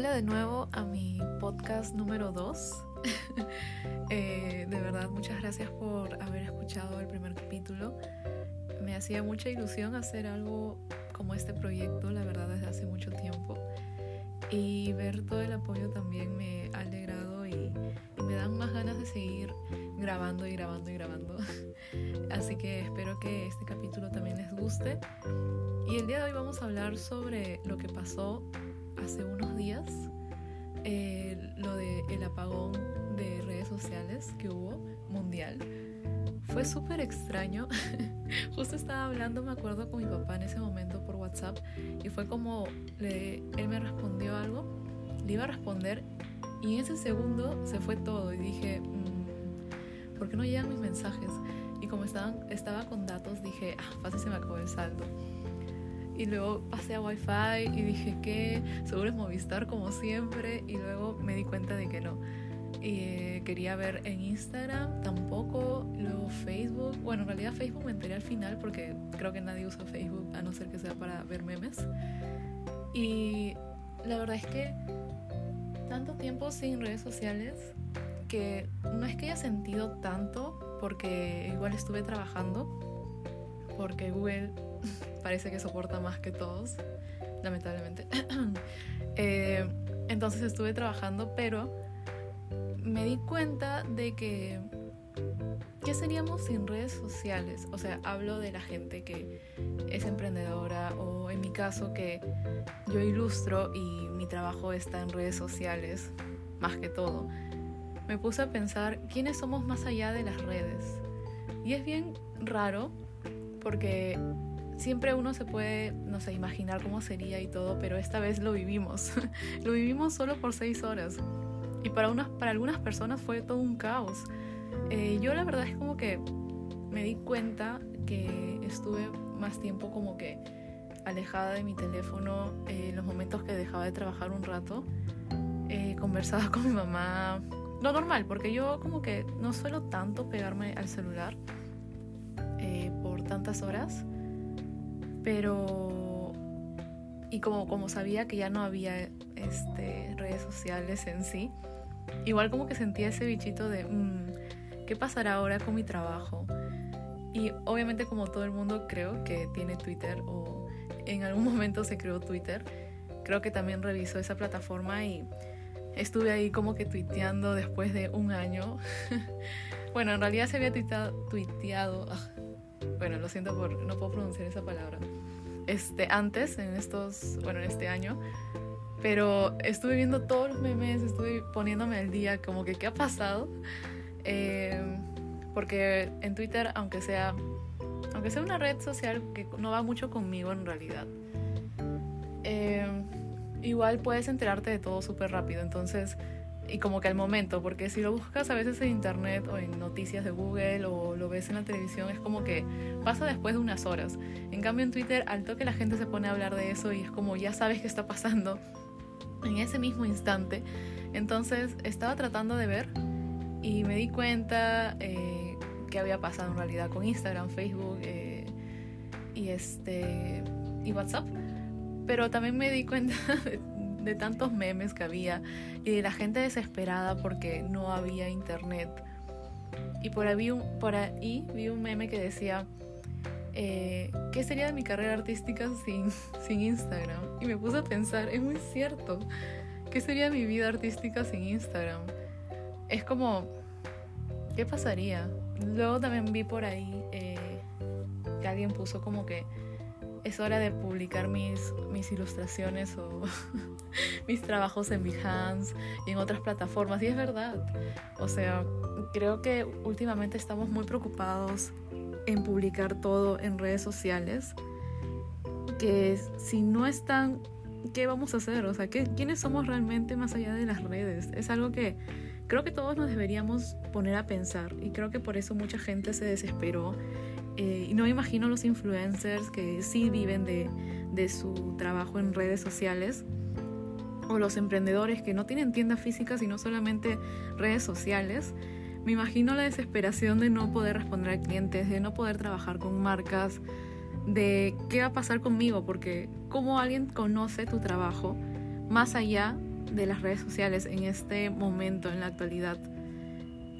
Hola de nuevo a mi podcast número 2. Eh, de verdad, muchas gracias por haber escuchado el primer capítulo. Me hacía mucha ilusión hacer algo como este proyecto, la verdad, desde hace mucho tiempo. Y ver todo el apoyo también me ha alegrado y, me dan más ganas de seguir grabando y grabando y grabando. Así que espero que este capítulo también les guste. Y el día de hoy vamos a hablar sobre lo que pasó hace unos días, eh, lo del el apagón de redes sociales que hubo mundial. Fue súper extraño. Justo estaba hablando, me acuerdo, con mi papá en ese momento por WhatsApp y fue como él me respondió algo, le iba a responder y en ese segundo se fue todo y dije, mmm, ¿por qué no llegan mis mensajes? Y como estaba con datos, dije, ah, fácil se me acabó el saldo y luego pasé a Wi-Fi y dije que seguro es Movistar como siempre y luego me di cuenta de que no. Y eh, quería ver en Instagram tampoco, luego Facebook, bueno en realidad Facebook me enteré al final porque creo que nadie usa Facebook a no ser que sea para ver memes. Y la verdad es que tanto tiempo sin redes sociales que no es que haya sentido tanto porque igual estuve trabajando porque Google parece que soporta más que todos, lamentablemente. Eh, entonces estuve trabajando, pero me di cuenta de que ¿qué seríamos sin redes sociales? O sea, hablo de la gente que es emprendedora o en mi caso que yo ilustro y mi trabajo está en redes sociales, más que todo. Me puse a pensar quiénes somos más allá de las redes. Y es bien raro porque siempre uno se puede, no sé, imaginar cómo sería y todo, pero esta vez lo vivimos. lo vivimos solo por seis horas. Y para, unas, para algunas personas fue todo un caos. Eh, yo la verdad es como que me di cuenta que estuve más tiempo como que alejada de mi teléfono eh, en los momentos que dejaba de trabajar un rato. Eh, conversaba con mi mamá. Lo normal, porque yo como que no suelo tanto pegarme al celular por tantas horas pero y como, como sabía que ya no había este, redes sociales en sí, igual como que sentía ese bichito de, mm, ¿qué pasará ahora con mi trabajo? Y obviamente como todo el mundo creo que tiene Twitter o en algún momento se creó Twitter, creo que también revisó esa plataforma y estuve ahí como que tuiteando después de un año. bueno, en realidad se había tuiteado, tuiteado ah, bueno, lo siento por no puedo pronunciar esa palabra. Este, antes, en estos, bueno, en este año, pero estuve viendo todos los memes, estuve poniéndome al día, como que qué ha pasado. Eh, porque en Twitter, aunque sea, aunque sea una red social que no va mucho conmigo en realidad, eh, igual puedes enterarte de todo súper rápido. Entonces, y como que al momento, porque si lo buscas a veces en internet o en noticias de Google o lo ves en la televisión, es como que pasa después de unas horas. En cambio en Twitter, al toque la gente se pone a hablar de eso y es como ya sabes qué está pasando en ese mismo instante. Entonces estaba tratando de ver y me di cuenta eh, había pasado en realidad con Instagram, Facebook eh, y, este, y WhatsApp. Pero también me di cuenta de tantos memes que había y de la gente desesperada porque no había internet. Y por ahí, por ahí vi un meme que decía, eh, ¿qué sería de mi carrera artística sin, sin Instagram? Y me puse a pensar, es muy cierto, ¿qué sería mi vida artística sin Instagram? Es como, ¿qué pasaría? Luego también vi por ahí eh, que alguien puso como que es hora de publicar mis, mis ilustraciones o mis trabajos en Behance y en otras plataformas. Y es verdad. O sea, creo que últimamente estamos muy preocupados en publicar todo en redes sociales. Que si no están, ¿qué vamos a hacer? O sea, ¿qué, ¿quiénes somos realmente más allá de las redes? Es algo que creo que todos nos deberíamos poner a pensar. Y creo que por eso mucha gente se desesperó eh, y no me imagino los influencers que sí viven de, de su trabajo en redes sociales o los emprendedores que no tienen tiendas físicas sino solamente redes sociales. Me imagino la desesperación de no poder responder a clientes, de no poder trabajar con marcas, de qué va a pasar conmigo, porque cómo alguien conoce tu trabajo más allá de las redes sociales en este momento, en la actualidad.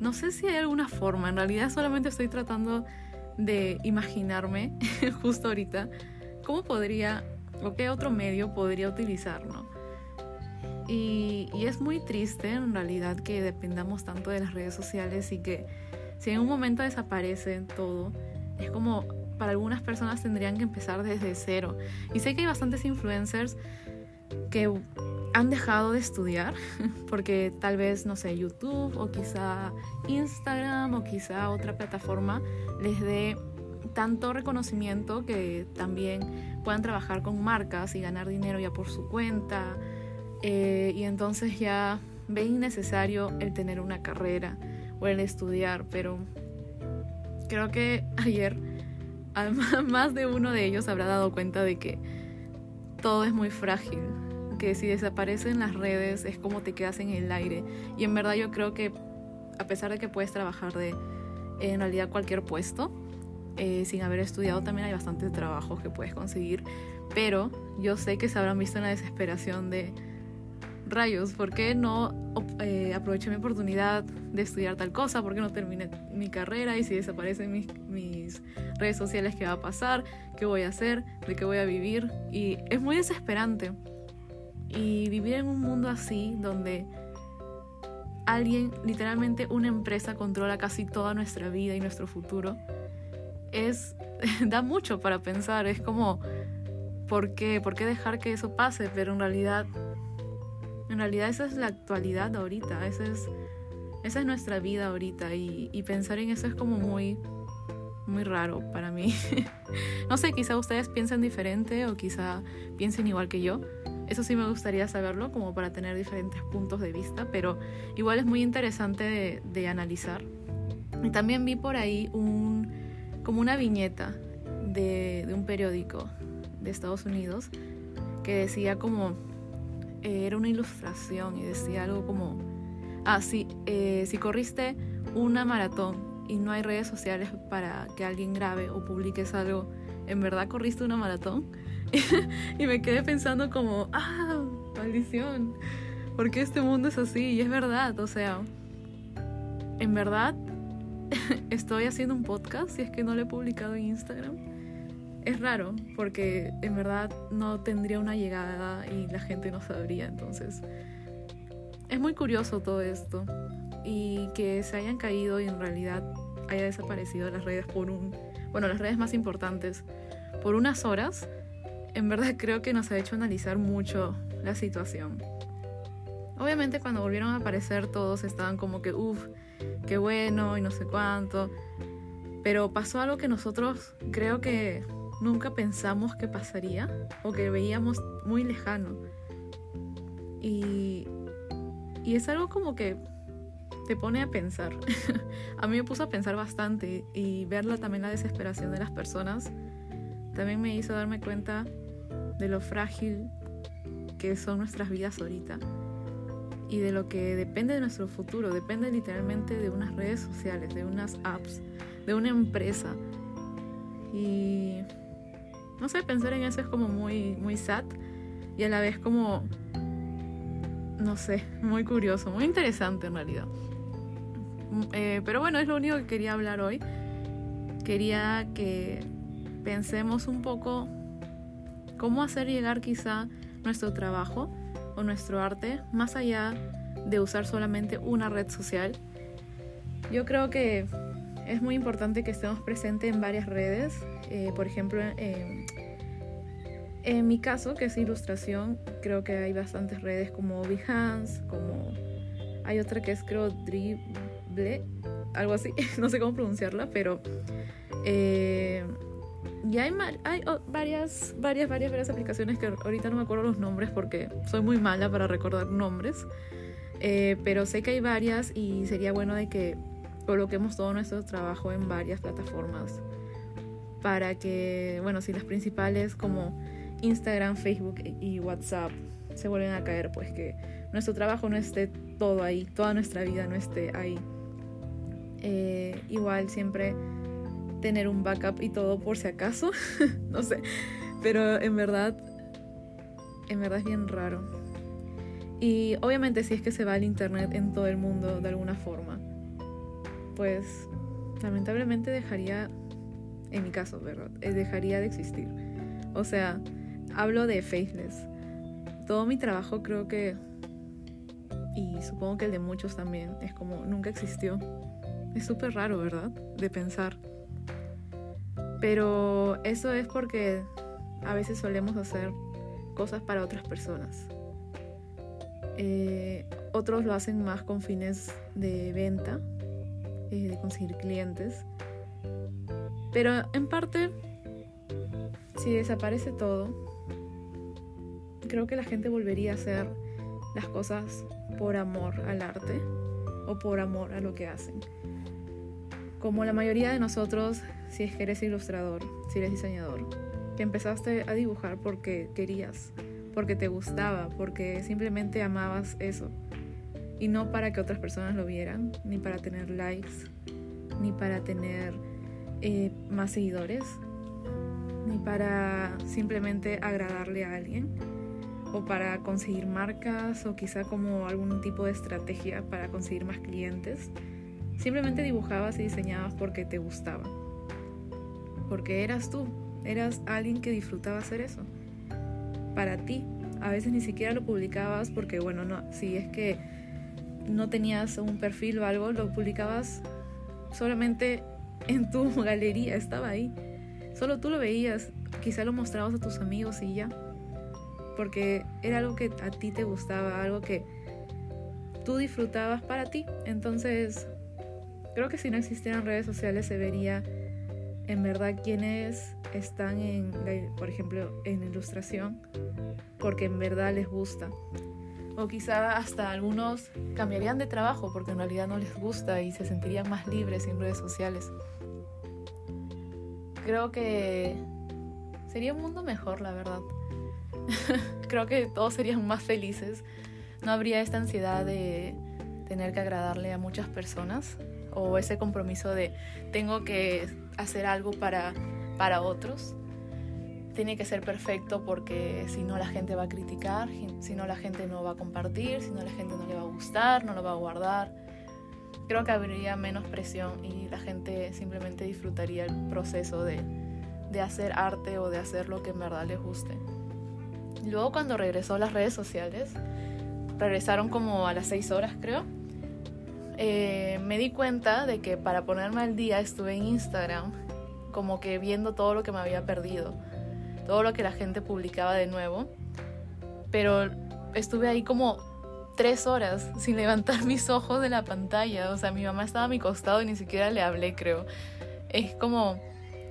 No sé si hay alguna forma, en realidad solamente estoy tratando de imaginarme justo ahorita cómo podría o qué otro medio podría utilizar, ¿no? Y, y, es muy triste en realidad que dependamos tanto de las redes sociales y que si en un momento desaparece todo, es como para algunas personas tendrían que empezar desde cero. Y sé que hay bastantes influencers que han dejado de estudiar porque tal vez, no sé, YouTube o quizá Instagram o quizá otra plataforma les dé tanto reconocimiento que también puedan trabajar con marcas y ganar dinero ya por su cuenta. Eh, y entonces ya ven innecesario el tener una carrera o el estudiar, pero creo que ayer más de uno de ellos habrá dado cuenta de que todo es muy frágil, que si desaparecen las redes es como te quedas en el aire. Y en verdad yo creo que a pesar de que puedes trabajar de en realidad cualquier puesto, eh, sin haber estudiado también hay bastantes trabajos que puedes conseguir, pero yo sé que se habrán visto en la desesperación de rayos, ¿por qué no eh, aproveché mi oportunidad de estudiar tal cosa? ¿Por qué no terminé mi carrera? Y si desaparecen mis, mis redes sociales, ¿qué va a pasar? ¿Qué voy a hacer? ¿De qué voy a vivir? Y es muy desesperante. Y vivir en un mundo así, donde alguien, literalmente una empresa, controla casi toda nuestra vida y nuestro futuro, es da mucho para pensar. Es como, ¿por qué? ¿Por qué dejar que eso pase? Pero en realidad en realidad esa es la actualidad ahorita, esa es, esa es nuestra vida ahorita y, y pensar en eso es como muy, muy raro para mí. no sé, quizá ustedes piensen diferente o quizá piensen igual que yo. Eso sí me gustaría saberlo como para tener diferentes puntos de vista, pero igual es muy interesante de, analizar. Y también vi por ahí un, como una viñeta de, un periódico de Estados Unidos que decía como eh, era una ilustración y decía algo como, ah, eh, si corriste una maratón y no hay redes sociales para que alguien grabe o publiques algo, ¿en verdad corriste una maratón? y me quedé pensando como, ah, maldición, porque este mundo es así? Y es verdad, o sea, en verdad estoy haciendo un podcast si es que no lo he publicado en Instagram es raro porque en verdad no tendría una llegada y la gente no sabría. Entonces, es muy curioso todo esto y que se hayan caído y en realidad haya desaparecido las redes por un, bueno, las redes más importantes por unas horas, en verdad creo que nos ha hecho analizar mucho la situación. Obviamente cuando volvieron a aparecer todos estaban como que, uff, qué bueno y no sé cuánto. Pero pasó algo que nosotros creo que nunca pensamos que pasaría o que veíamos muy lejano. Y, y es algo como que te pone a pensar. a mí me puso a pensar bastante y verla también la desesperación de las personas también me hizo darme cuenta de lo frágil que son nuestras vidas ahorita y de lo que depende de nuestro futuro, depende literalmente de unas redes sociales, de unas apps, de una empresa. Y no sé, pensar en eso es como muy, muy sad y a la vez como, no sé, muy curioso, muy interesante en realidad. Mm, eh, pero bueno, es lo único que quería hablar hoy. Quería que pensemos un poco cómo hacer llegar quizá nuestro trabajo o nuestro arte más allá de usar solamente una red social. Yo creo que es muy importante que estemos presentes en varias redes. Eh, por ejemplo, en mi caso, que es ilustración, creo que hay bastantes redes como Behance, como hay otra que es creo Dribble, algo así, no sé cómo pronunciarla, pero eh, ya hay, hay varias, varias, varias, varias aplicaciones que ahorita no me acuerdo los nombres porque soy muy mala para recordar nombres, eh, pero sé que hay varias y sería bueno de que coloquemos todo nuestro trabajo en varias plataformas para que, bueno, si las principales como Instagram, Facebook y WhatsApp se vuelven a caer, pues que nuestro trabajo no esté todo ahí, toda nuestra vida no esté ahí. Eh, igual siempre tener un backup y todo por si acaso, no sé, pero en verdad, en verdad es bien raro. Y obviamente si es que se va el internet en todo el mundo de alguna forma, pues lamentablemente dejaría, en mi caso, ¿verdad? Eh, dejaría de existir. O sea, hablo de Faithless. Todo mi trabajo creo que, y supongo que el de muchos también, es como nunca existió. Es súper raro, ¿verdad? De pensar. Pero eso es porque a veces solemos hacer cosas para otras personas. Eh, otros lo hacen más con fines de venta, eh, de conseguir clientes. Pero en parte, si desaparece todo, creo que la gente volvería a hacer las cosas por amor al arte o por amor a lo que hacen. Como la mayoría de nosotros, si es que eres ilustrador, si eres diseñador, que empezaste a dibujar porque querías, porque te gustaba, porque simplemente amabas eso. Y no para que otras personas lo vieran, ni para tener likes, ni para tener eh, más seguidores, ni para simplemente agradarle a alguien, o para conseguir marcas, o quizá como algún tipo de estrategia para conseguir más clientes. Simplemente dibujabas y diseñabas porque te gustaba, porque eras tú, eras alguien que disfrutaba hacer eso para ti. A veces ni siquiera lo publicabas porque, bueno, no, si es que no tenías un perfil o algo, lo publicabas solamente en tu galería, estaba ahí. Solo tú lo veías, quizá lo mostrabas a tus amigos y ya. Porque era algo que a ti te gustaba, algo que tú disfrutabas para ti. Entonces, creo que si no existieran redes sociales se vería en verdad quienes están en, por ejemplo, en ilustración, porque en verdad les gusta. O quizá hasta algunos cambiarían de trabajo porque en realidad no les gusta y se sentirían más libres sin redes sociales. Creo que sería un mundo mejor, la verdad. Creo que todos serían más felices. No habría esta ansiedad de tener que agradarle a muchas personas o ese compromiso de tengo que hacer algo para, para otros. Tiene que ser perfecto porque si no la gente va a criticar, si no la gente no va a compartir, si no la gente no le va a gustar, no lo va a guardar. Creo que habría menos presión y la gente simplemente disfrutaría el proceso de, de hacer arte o de hacer lo que en verdad les guste. Luego cuando regresó a las redes sociales, regresaron como a las 6 horas creo, eh, me di cuenta de que para ponerme al día estuve en Instagram como que viendo todo lo que me había perdido, todo lo que la gente publicaba de nuevo, pero estuve ahí como tres horas sin levantar mis ojos de la pantalla, o sea, mi mamá estaba a mi costado y ni siquiera le hablé, creo. Es como,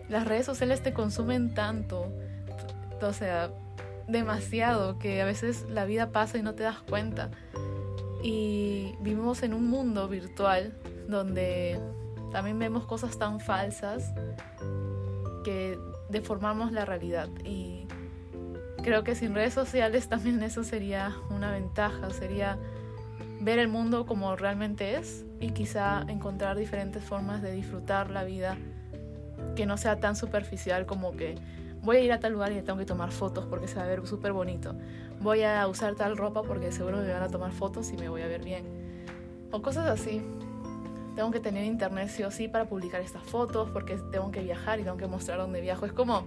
las redes sociales te consumen tanto, o sea, demasiado, que a veces la vida pasa y no te das cuenta. Y vivimos en un mundo virtual donde también vemos cosas tan falsas que deformamos la realidad. Y creo que sin redes sociales también eso sería una ventaja, sería ver el mundo como realmente es y quizá encontrar diferentes formas de disfrutar la vida que no sea tan superficial como que voy a ir a tal lugar y tengo que tomar fotos porque se va a ver súper bonito. Voy a usar tal ropa porque seguro me van a tomar fotos y me voy a ver bien. O cosas así. Tengo que tener internet sí o sí para publicar estas fotos porque tengo que viajar y tengo que mostrar dónde viajo. Es como,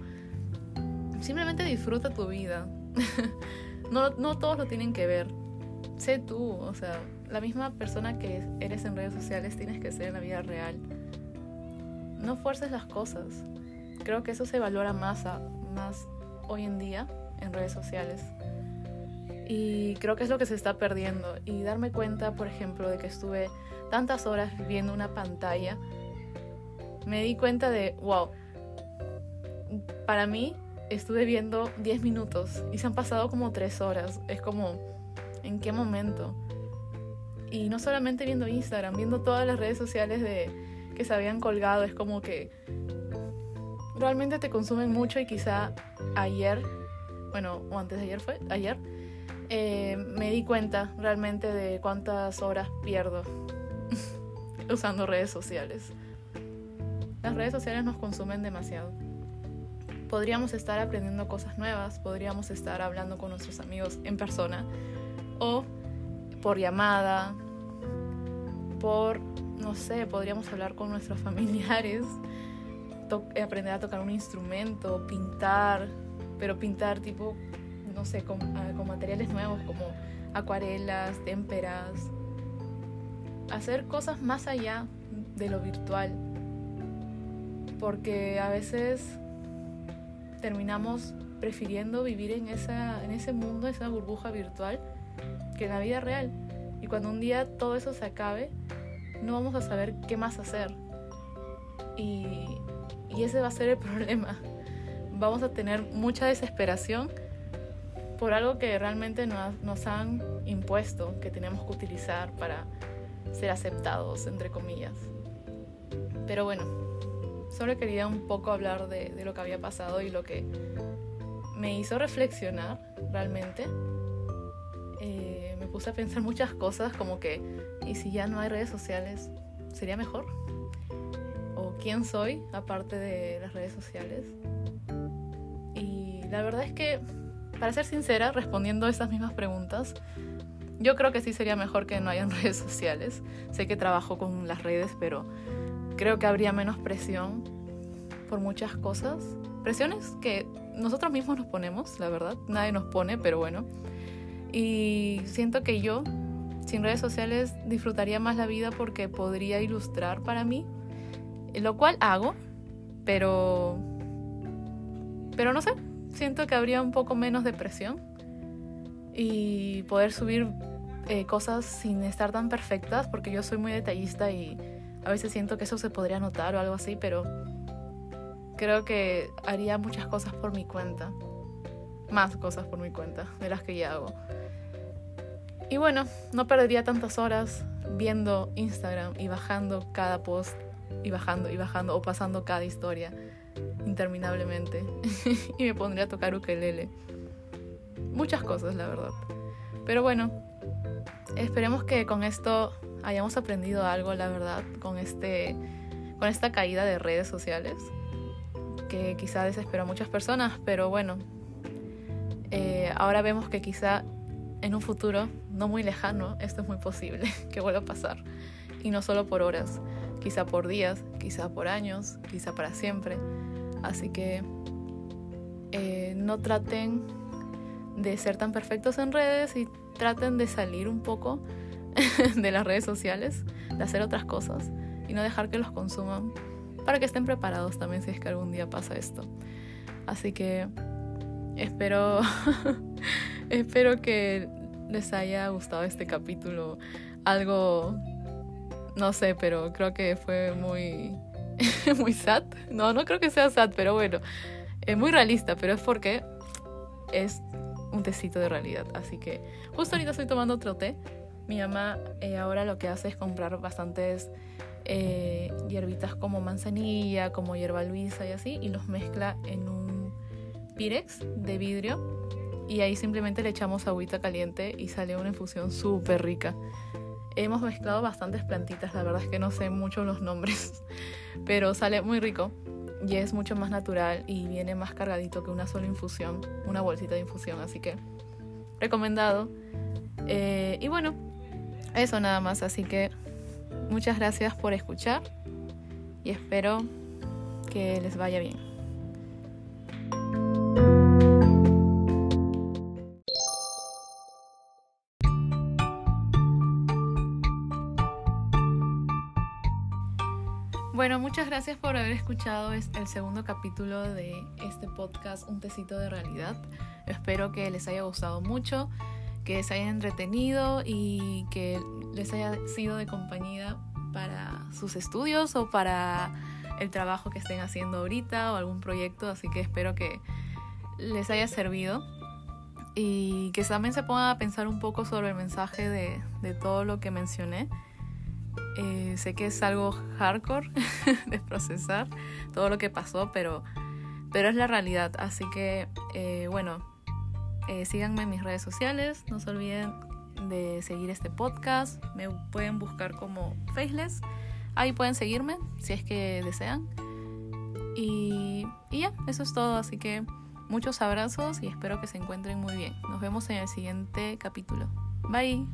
simplemente disfruta tu vida. no, no todos lo tienen que ver. Sé tú, o sea, la misma persona que eres en redes sociales tienes que ser en la vida real. No fuerces las cosas. Creo que eso se valora más, más hoy en día en redes sociales. Y creo que es lo que se está perdiendo. Y darme cuenta, por ejemplo, de que estuve tantas horas viendo una pantalla, me di cuenta de, wow, para mí estuve viendo 10 minutos y se han pasado como 3 horas. Es como, ¿en qué momento? Y no solamente viendo Instagram, viendo todas las redes sociales de, que se habían colgado, es como que realmente te consumen mucho y quizá ayer, bueno, o antes de ayer fue, ayer, eh, me di cuenta realmente de cuántas horas pierdo usando redes sociales. Las redes sociales nos consumen demasiado. Podríamos estar aprendiendo cosas nuevas, podríamos estar hablando con nuestros amigos en persona o por llamada, por, no sé, podríamos hablar con nuestros familiares, aprender a tocar un instrumento, pintar, pero pintar tipo, no sé, con, ah, con materiales nuevos como acuarelas, témperas, hacer cosas más allá de lo virtual, porque a veces terminamos prefiriendo vivir en, esa, en ese mundo, esa burbuja virtual, que en la vida real. Y cuando un día todo eso se acabe, no vamos a saber qué más hacer. Y, y ese va a ser el problema. Vamos a tener mucha desesperación por algo que realmente nos, han impuesto, que tenemos que utilizar para ser aceptados, entre comillas. Pero bueno, solo quería un poco hablar de, de lo que había pasado y lo que me hizo reflexionar realmente. Eh, me puse a pensar muchas cosas como que, ¿y si ya no hay redes sociales? ¿Sería mejor? ¿O quién soy aparte de las redes sociales? Y la verdad es que, para ser sincera, respondiendo a esas mismas preguntas, yo creo que sí sería mejor que no hayan redes sociales. Sé que trabajo con las redes, pero creo que habría menos presión por muchas cosas. Presiones que nosotros mismos nos ponemos, la verdad. Nadie nos pone, pero bueno. Y siento que yo, sin redes sociales, disfrutaría más la vida porque podría ilustrar para mí, lo cual hago, pero... Pero no sé, siento que habría un poco menos de presión y poder subir eh, cosas sin estar tan perfectas, porque yo soy muy detallista y a veces siento que eso se podría notar o algo así, pero creo que haría muchas cosas por mi cuenta. Más cosas por mi cuenta de las que ya hago. Y bueno, no perdería tantas horas viendo Instagram y bajando cada post y bajando y bajando o pasando cada historia interminablemente. y me pondría a tocar ukelele. Muchas cosas, la verdad. Pero bueno, esperemos que con esto hayamos aprendido algo, la verdad, con este con esta caída de redes sociales que quizá desesperó a muchas personas, pero bueno, eh, ahora vemos que quizá en un futuro no muy lejano esto es muy posible que vuelva a pasar. Y no solo por horas, quizá por días, quizá por años, quizá para siempre. Así que eh, no traten de ser tan perfectos en redes y traten de salir un poco de las redes sociales, de hacer otras cosas y no dejar que los consuman para que estén preparados también si es que algún día pasa esto. Así que espero, espero que les haya gustado este capítulo. Algo, no sé, pero creo que fue muy, muy sad. No, no creo que sea sad, pero bueno, es muy realista, pero es porque es un tecito de realidad. Así que justo ahorita estoy tomando otro té. Mi mamá eh, ahora lo que hace es comprar bastantes eh, hierbitas como manzanilla, como hierba luisa y así, y los mezcla en un pirex de vidrio y ahí simplemente le echamos agüita caliente y sale una infusión súper rica. Hemos mezclado bastantes plantitas, la verdad es que no sé mucho los nombres, pero sale muy rico y es mucho más natural y viene más cargadito que una sola infusión, una bolsita de infusión, así que recomendado. Eh, y bueno, eso nada más, así que Muchas gracias por escuchar y espero que les vaya bien. Bueno, muchas gracias por haber escuchado el segundo capítulo de este podcast Un tecito de realidad. Espero que les haya gustado mucho que se hayan entretenido y que les haya sido de compañía para sus estudios o para el trabajo que estén haciendo ahorita o algún proyecto, así que espero que les haya servido y que también se pongan a pensar un poco sobre el mensaje de, de todo lo que mencioné. Eh, sé que es algo hardcore de procesar todo lo que pasó, pero, pero es la realidad, así que eh, bueno, eh, síganme en mis redes sociales, no se olviden de seguir este podcast, me pueden buscar como Faceless, ahí pueden seguirme si es que desean. Y, y ya, eso es todo, así que muchos abrazos y espero que se encuentren muy bien. Nos vemos en el siguiente capítulo. Bye.